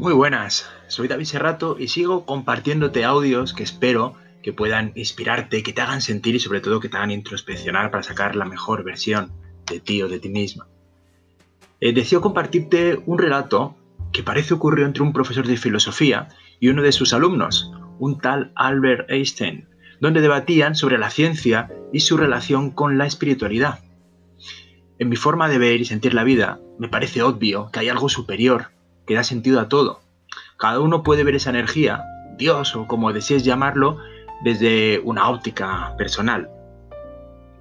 Muy buenas, soy David Serrato y sigo compartiéndote audios que espero que puedan inspirarte, que te hagan sentir y sobre todo que te hagan introspeccionar para sacar la mejor versión de ti o de ti misma. Eh, compartirte un relato que parece ocurrió entre un profesor de filosofía y uno de sus alumnos, un tal Albert Einstein, donde debatían sobre la ciencia y su relación con la espiritualidad. En mi forma de ver y sentir la vida, me parece obvio que hay algo superior que da sentido a todo. Cada uno puede ver esa energía, Dios o como desees llamarlo, desde una óptica personal.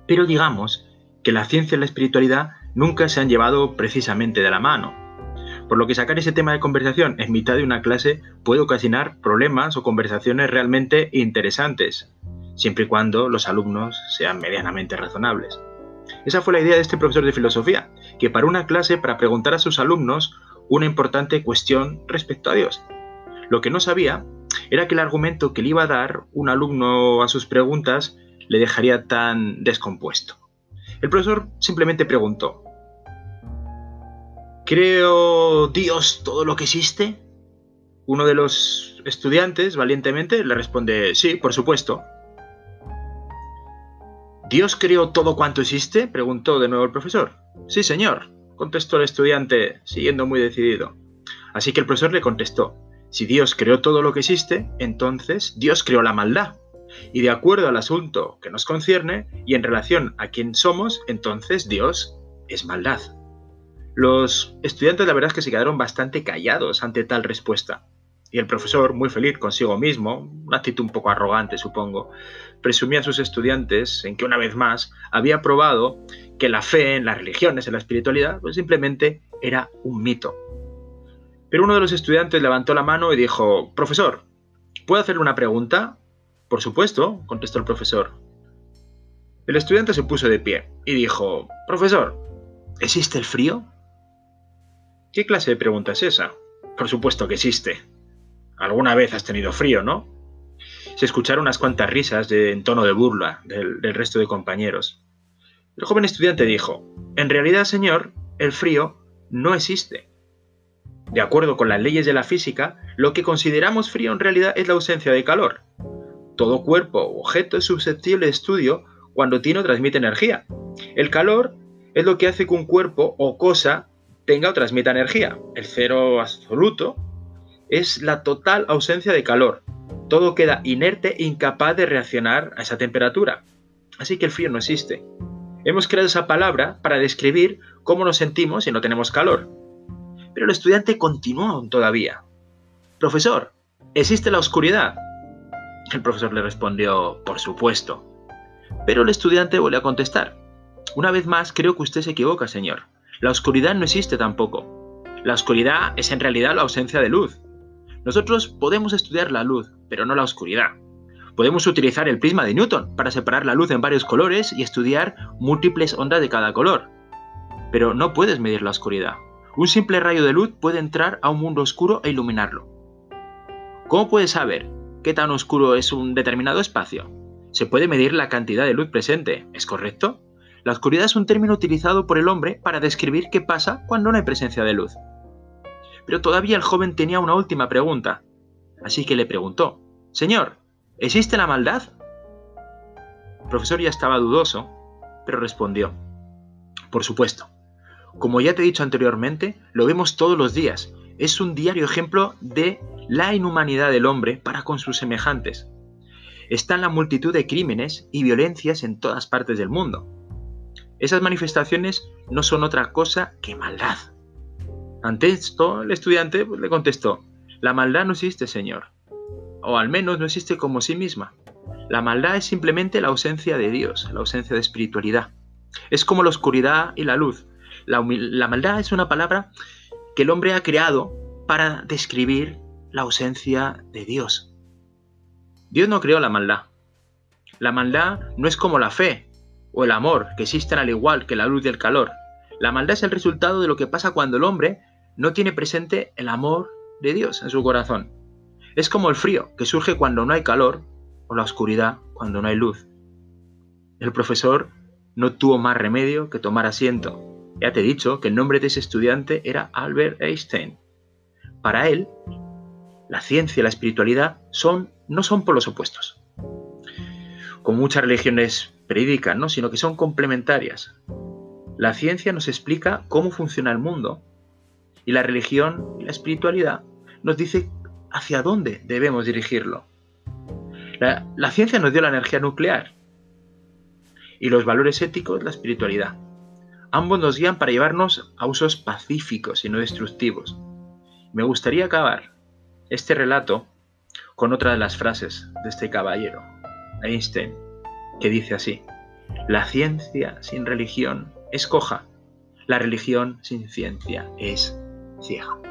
Pero digamos que la ciencia y la espiritualidad nunca se han llevado precisamente de la mano. Por lo que sacar ese tema de conversación en mitad de una clase puede ocasionar problemas o conversaciones realmente interesantes, siempre y cuando los alumnos sean medianamente razonables. Esa fue la idea de este profesor de filosofía, que para una clase para preguntar a sus alumnos una importante cuestión respecto a Dios. Lo que no sabía era que el argumento que le iba a dar un alumno a sus preguntas le dejaría tan descompuesto. El profesor simplemente preguntó, ¿Creo Dios todo lo que existe? Uno de los estudiantes, valientemente, le responde, sí, por supuesto. ¿Dios creó todo cuanto existe? preguntó de nuevo el profesor. Sí, señor, contestó el estudiante, siguiendo muy decidido. Así que el profesor le contestó, si Dios creó todo lo que existe, entonces Dios creó la maldad. Y de acuerdo al asunto que nos concierne y en relación a quién somos, entonces Dios es maldad. Los estudiantes la verdad es que se quedaron bastante callados ante tal respuesta. Y el profesor, muy feliz consigo mismo, una actitud un poco arrogante supongo, presumía a sus estudiantes en que una vez más había probado que la fe en las religiones, en la espiritualidad, pues simplemente era un mito. Pero uno de los estudiantes levantó la mano y dijo, Profesor, ¿puedo hacerle una pregunta? Por supuesto, contestó el profesor. El estudiante se puso de pie y dijo, Profesor, ¿existe el frío? ¿Qué clase de pregunta es esa? Por supuesto que existe. Alguna vez has tenido frío, ¿no? Se escucharon unas cuantas risas de, en tono de burla del, del resto de compañeros. El joven estudiante dijo, En realidad, señor, el frío no existe. De acuerdo con las leyes de la física, lo que consideramos frío en realidad es la ausencia de calor. Todo cuerpo o objeto es susceptible de estudio cuando tiene o transmite energía. El calor es lo que hace que un cuerpo o cosa tenga o transmita energía. El cero absoluto es la total ausencia de calor. Todo queda inerte e incapaz de reaccionar a esa temperatura. Así que el frío no existe. Hemos creado esa palabra para describir cómo nos sentimos si no tenemos calor. Pero el estudiante continuó todavía. Profesor, ¿existe la oscuridad? El profesor le respondió, por supuesto. Pero el estudiante volvió a contestar. Una vez más, creo que usted se equivoca, señor. La oscuridad no existe tampoco. La oscuridad es en realidad la ausencia de luz. Nosotros podemos estudiar la luz, pero no la oscuridad. Podemos utilizar el prisma de Newton para separar la luz en varios colores y estudiar múltiples ondas de cada color. Pero no puedes medir la oscuridad. Un simple rayo de luz puede entrar a un mundo oscuro e iluminarlo. ¿Cómo puedes saber qué tan oscuro es un determinado espacio? Se puede medir la cantidad de luz presente, ¿es correcto? La oscuridad es un término utilizado por el hombre para describir qué pasa cuando no hay presencia de luz. Pero todavía el joven tenía una última pregunta, así que le preguntó, Señor, ¿existe la maldad? El profesor ya estaba dudoso, pero respondió, Por supuesto. Como ya te he dicho anteriormente, lo vemos todos los días. Es un diario ejemplo de la inhumanidad del hombre para con sus semejantes. Está en la multitud de crímenes y violencias en todas partes del mundo. Esas manifestaciones no son otra cosa que maldad. Ante esto, el estudiante pues, le contestó, la maldad no existe, Señor, o al menos no existe como sí misma. La maldad es simplemente la ausencia de Dios, la ausencia de espiritualidad. Es como la oscuridad y la luz. La, la maldad es una palabra que el hombre ha creado para describir la ausencia de Dios. Dios no creó la maldad. La maldad no es como la fe, o el amor, que existen al igual que la luz y el calor. La maldad es el resultado de lo que pasa cuando el hombre no tiene presente el amor de Dios en su corazón. Es como el frío, que surge cuando no hay calor, o la oscuridad cuando no hay luz. El profesor no tuvo más remedio que tomar asiento. Ya te he dicho que el nombre de ese estudiante era Albert Einstein. Para él, la ciencia y la espiritualidad son, no son por los opuestos, como muchas religiones predican, ¿no? sino que son complementarias. La ciencia nos explica cómo funciona el mundo y la religión y la espiritualidad nos dice hacia dónde debemos dirigirlo. La, la ciencia nos dio la energía nuclear y los valores éticos la espiritualidad. Ambos nos guían para llevarnos a usos pacíficos y no destructivos. Me gustaría acabar este relato con otra de las frases de este caballero, Einstein, que dice así, la ciencia sin religión es coja, la religión sin ciencia es 谢谢。